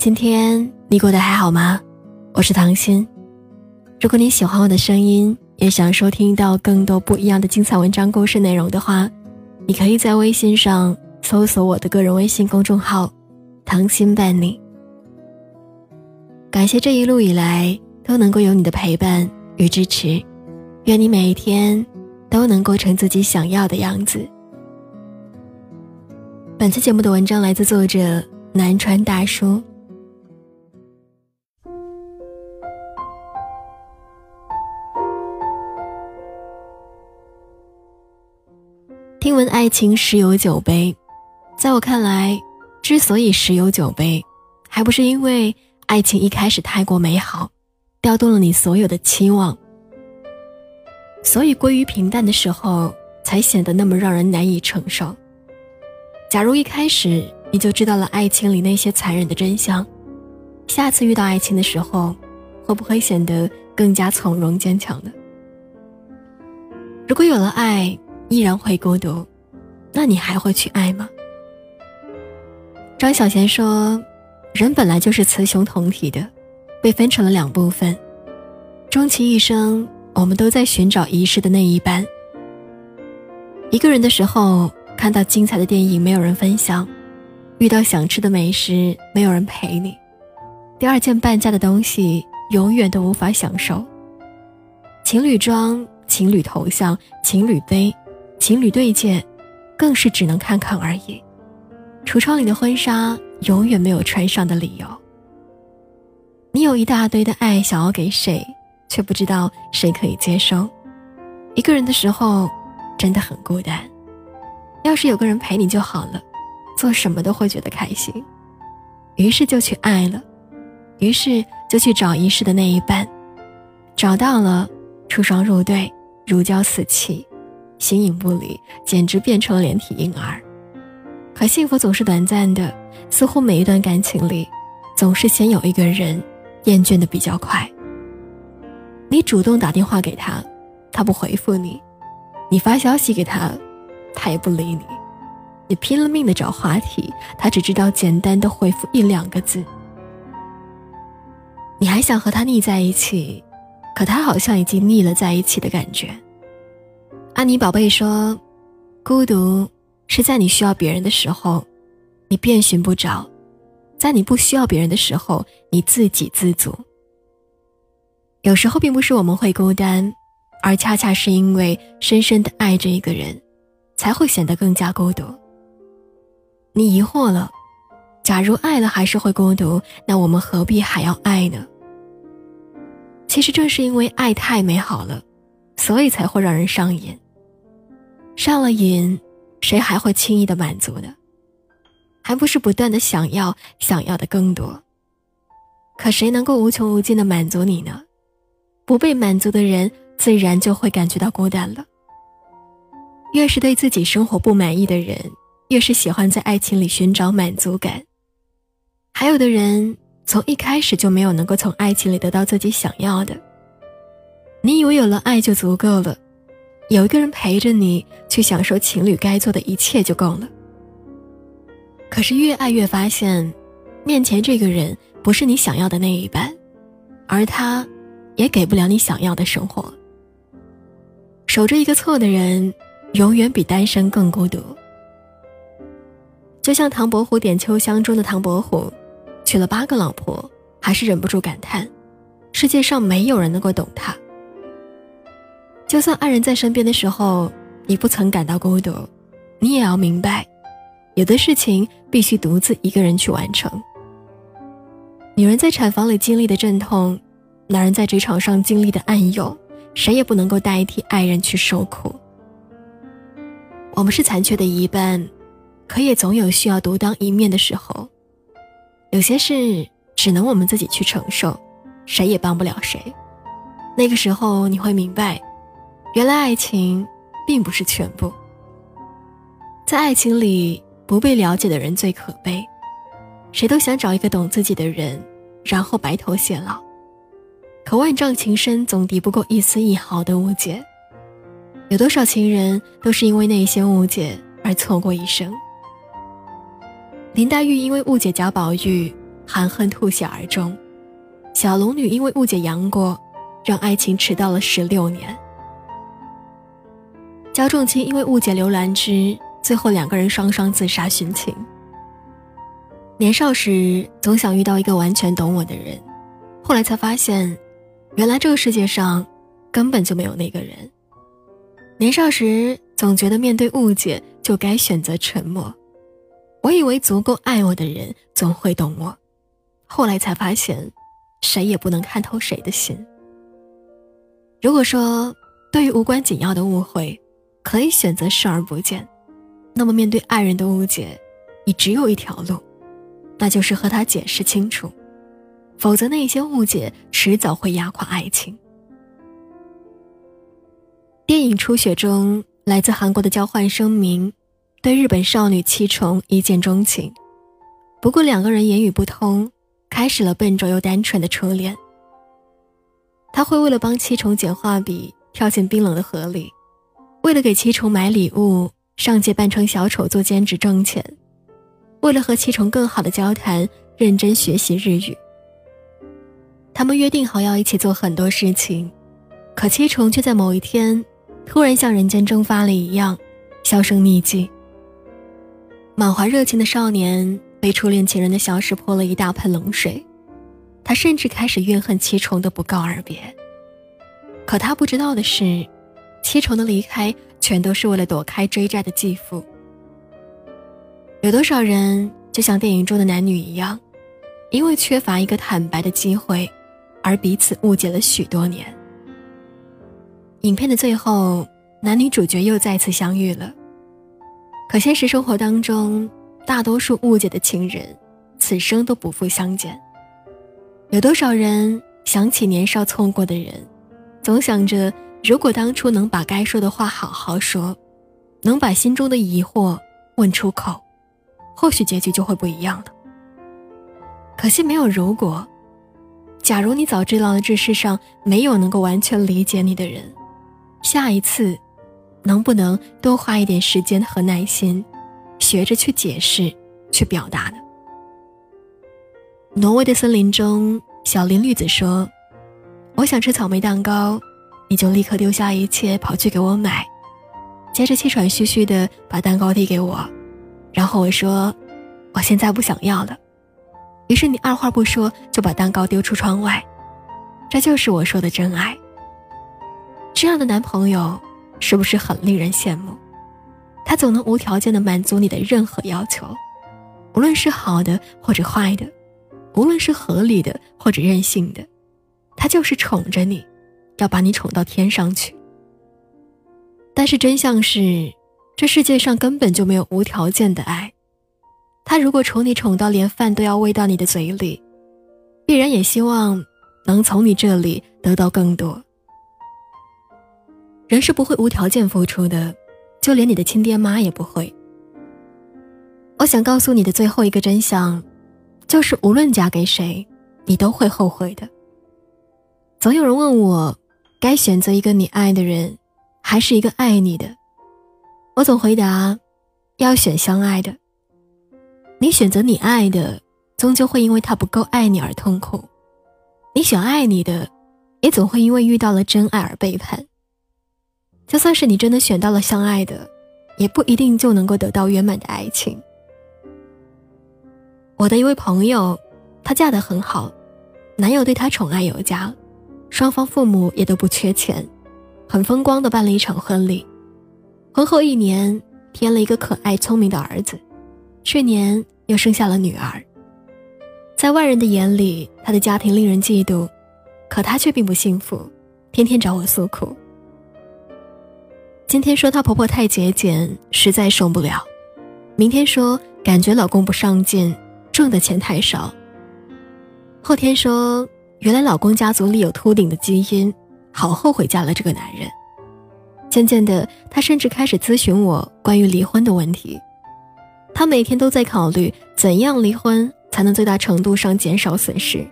今天你过得还好吗？我是唐心。如果你喜欢我的声音，也想收听到更多不一样的精彩文章、故事内容的话，你可以在微信上搜索我的个人微信公众号“唐心伴你”。感谢这一路以来都能够有你的陪伴与支持，愿你每一天都能过成自己想要的样子。本期节目的文章来自作者南川大叔。听闻爱情十有九悲，在我看来，之所以十有九悲，还不是因为爱情一开始太过美好，调动了你所有的期望，所以归于平淡的时候，才显得那么让人难以承受。假如一开始你就知道了爱情里那些残忍的真相，下次遇到爱情的时候，会不会显得更加从容坚强呢？如果有了爱，依然会孤独，那你还会去爱吗？张小娴说：“人本来就是雌雄同体的，被分成了两部分。终其一生，我们都在寻找遗失的那一半。一个人的时候，看到精彩的电影没有人分享，遇到想吃的美食没有人陪你，第二件半价的东西永远都无法享受。情侣装、情侣头像、情侣杯。”情侣对戒，更是只能看看而已。橱窗里的婚纱永远没有穿上的理由。你有一大堆的爱想要给谁，却不知道谁可以接收。一个人的时候，真的很孤单。要是有个人陪你就好了，做什么都会觉得开心。于是就去爱了，于是就去找遗失的那一半。找到了，出双入对，如胶似漆。形影不离，简直变成了连体婴儿。可幸福总是短暂的，似乎每一段感情里，总是先有一个人厌倦的比较快。你主动打电话给他，他不回复你；你发消息给他，他也不理你；你拼了命的找话题，他只知道简单的回复一两个字。你还想和他腻在一起，可他好像已经腻了在一起的感觉。安妮宝贝说：“孤独是在你需要别人的时候，你遍寻不着；在你不需要别人的时候，你自给自足。有时候并不是我们会孤单，而恰恰是因为深深的爱着一个人，才会显得更加孤独。你疑惑了：假如爱了还是会孤独，那我们何必还要爱呢？其实正是因为爱太美好了，所以才会让人上瘾。”上了瘾，谁还会轻易的满足呢？还不是不断的想要，想要的更多。可谁能够无穷无尽的满足你呢？不被满足的人，自然就会感觉到孤单了。越是对自己生活不满意的人，越是喜欢在爱情里寻找满足感。还有的人，从一开始就没有能够从爱情里得到自己想要的。你以为有了爱就足够了？有一个人陪着你去享受情侣该做的一切就够了。可是越爱越发现，面前这个人不是你想要的那一半，而他，也给不了你想要的生活。守着一个错的人，永远比单身更孤独。就像唐伯虎点秋香中的唐伯虎，娶了八个老婆，还是忍不住感叹，世界上没有人能够懂他。就算爱人在身边的时候，你不曾感到孤独，你也要明白，有的事情必须独自一个人去完成。女人在产房里经历的阵痛，男人在职场上经历的暗涌，谁也不能够代替爱人去受苦。我们是残缺的一半，可也总有需要独当一面的时候。有些事只能我们自己去承受，谁也帮不了谁。那个时候你会明白。原来爱情并不是全部，在爱情里不被了解的人最可悲。谁都想找一个懂自己的人，然后白头偕老。可万丈情深总敌不过一丝一毫的误解。有多少情人都是因为那些误解而错过一生？林黛玉因为误解贾宝玉，含恨吐血而终。小龙女因为误解杨过，让爱情迟到了十六年。焦仲卿因为误解刘兰芝，最后两个人双双自杀殉情。年少时总想遇到一个完全懂我的人，后来才发现，原来这个世界上根本就没有那个人。年少时总觉得面对误解就该选择沉默，我以为足够爱我的人总会懂我，后来才发现，谁也不能看透谁的心。如果说对于无关紧要的误会，可以选择视而不见，那么面对爱人的误解，你只有一条路。那就是和他解释清楚，否则那些误解迟早会压垮爱情。电影《初雪》中，来自韩国的交换声明，对日本少女七重一见钟情，不过两个人言语不通，开始了笨拙又单纯的初恋。他会为了帮七重捡画笔，跳进冰冷的河里；为了给七重买礼物，上街扮成小丑做兼职挣钱。为了和七重更好的交谈，认真学习日语。他们约定好要一起做很多事情，可七重却在某一天，突然像人间蒸发了一样，销声匿迹。满怀热情的少年被初恋情人的消失泼了一大盆冷水，他甚至开始怨恨七重的不告而别。可他不知道的是，七重的离开全都是为了躲开追债的继父。有多少人就像电影中的男女一样，因为缺乏一个坦白的机会，而彼此误解了许多年。影片的最后，男女主角又再次相遇了。可现实生活当中，大多数误解的情人，此生都不复相见。有多少人想起年少错过的人，总想着如果当初能把该说的话好好说，能把心中的疑惑问出口。或许结局就会不一样了。可惜没有如果。假如你早知道了这世上没有能够完全理解你的人，下一次，能不能多花一点时间和耐心，学着去解释、去表达呢？挪威的森林中，小林绿子说：“我想吃草莓蛋糕，你就立刻丢下一切跑去给我买，接着气喘吁吁的把蛋糕递给我。”然后我说：“我现在不想要了。”于是你二话不说就把蛋糕丢出窗外。这就是我说的真爱。这样的男朋友是不是很令人羡慕？他总能无条件的满足你的任何要求，无论是好的或者坏的，无论是合理的或者任性的，他就是宠着你，要把你宠到天上去。但是真相是。这世界上根本就没有无条件的爱，他如果宠你宠到连饭都要喂到你的嘴里，必然也希望能从你这里得到更多。人是不会无条件付出的，就连你的亲爹妈也不会。我想告诉你的最后一个真相，就是无论嫁给谁，你都会后悔的。总有人问我，该选择一个你爱的人，还是一个爱你的？我总回答，要选相爱的。你选择你爱的，终究会因为他不够爱你而痛苦；你选爱你的，也总会因为遇到了真爱而背叛。就算是你真的选到了相爱的，也不一定就能够得到圆满的爱情。我的一位朋友，她嫁得很好，男友对她宠爱有加，双方父母也都不缺钱，很风光的办了一场婚礼。婚后一年，添了一个可爱聪明的儿子，去年又生下了女儿。在外人的眼里，她的家庭令人嫉妒，可她却并不幸福，天天找我诉苦。今天说她婆婆太节俭，实在受不了；明天说感觉老公不上进，挣的钱太少；后天说原来老公家族里有秃顶的基因，好后悔嫁了这个男人。渐渐的，他甚至开始咨询我关于离婚的问题。他每天都在考虑怎样离婚才能最大程度上减少损失。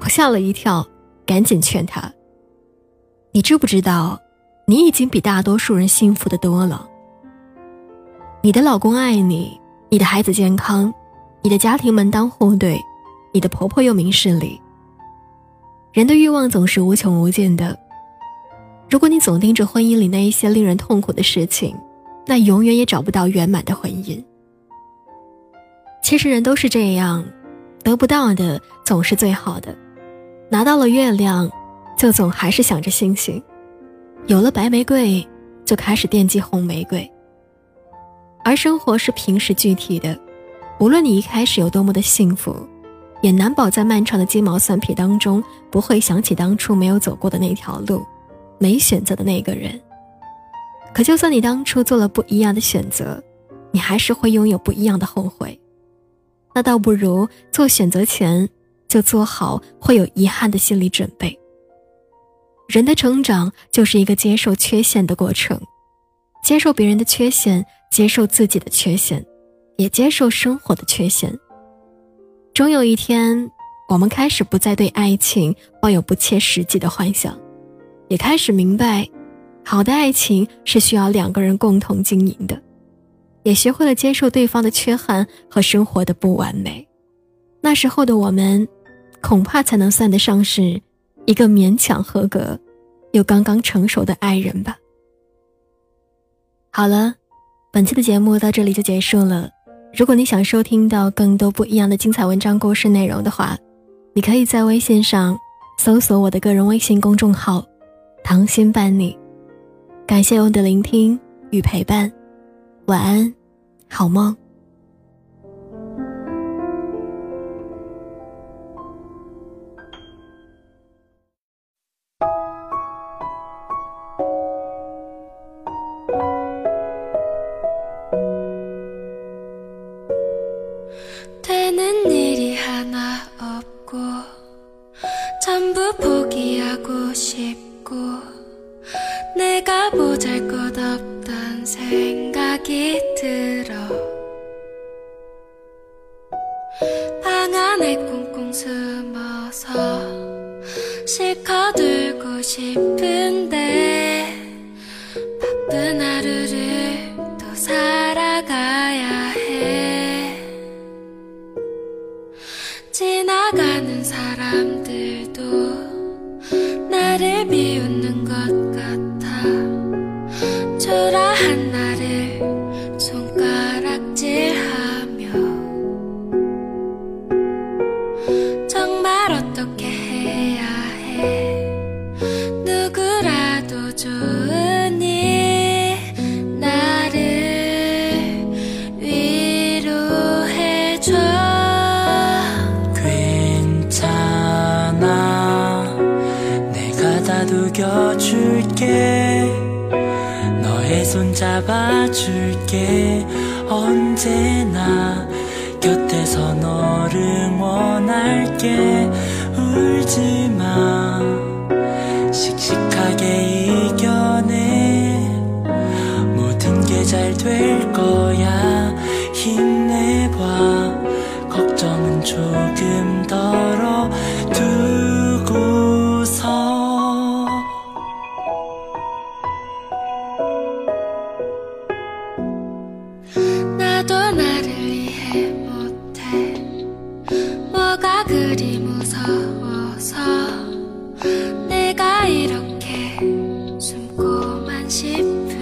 我吓了一跳，赶紧劝他：“你知不知道，你已经比大多数人幸福的多了？你的老公爱你，你的孩子健康，你的家庭门当户对，你的婆婆又明事理。人的欲望总是无穷无尽的，如果你总盯着婚姻里那一些令人痛苦的事情，那永远也找不到圆满的婚姻。其实人都是这样，得不到的总是最好的，拿到了月亮，就总还是想着星星；有了白玫瑰，就开始惦记红玫瑰。而生活是平时具体的，无论你一开始有多么的幸福。也难保在漫长的鸡毛蒜皮当中，不会想起当初没有走过的那条路，没选择的那个人。可就算你当初做了不一样的选择，你还是会拥有不一样的后悔。那倒不如做选择前就做好会有遗憾的心理准备。人的成长就是一个接受缺陷的过程，接受别人的缺陷，接受自己的缺陷，也接受生活的缺陷。终有一天，我们开始不再对爱情抱有不切实际的幻想，也开始明白，好的爱情是需要两个人共同经营的，也学会了接受对方的缺憾和生活的不完美。那时候的我们，恐怕才能算得上是一个勉强合格又刚刚成熟的爱人吧。好了，本期的节目到这里就结束了。如果你想收听到更多不一样的精彩文章故事内容的话，你可以在微信上搜索我的个人微信公众号“糖心伴你”。感谢我的聆听与陪伴，晚安，好梦。 때는 줄게. 너의 손 잡아줄게. 언제나 곁에서 너를 원할게. 울지마. 씩씩하게 이겨내. 모든 게 잘 될 거야. 힘내봐. 걱정은 조금 덜 寂寞。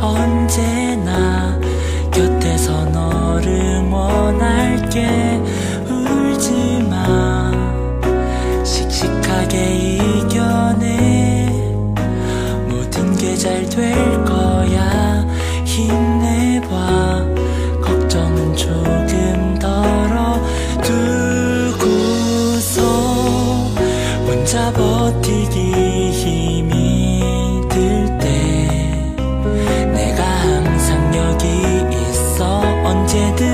언제나 解读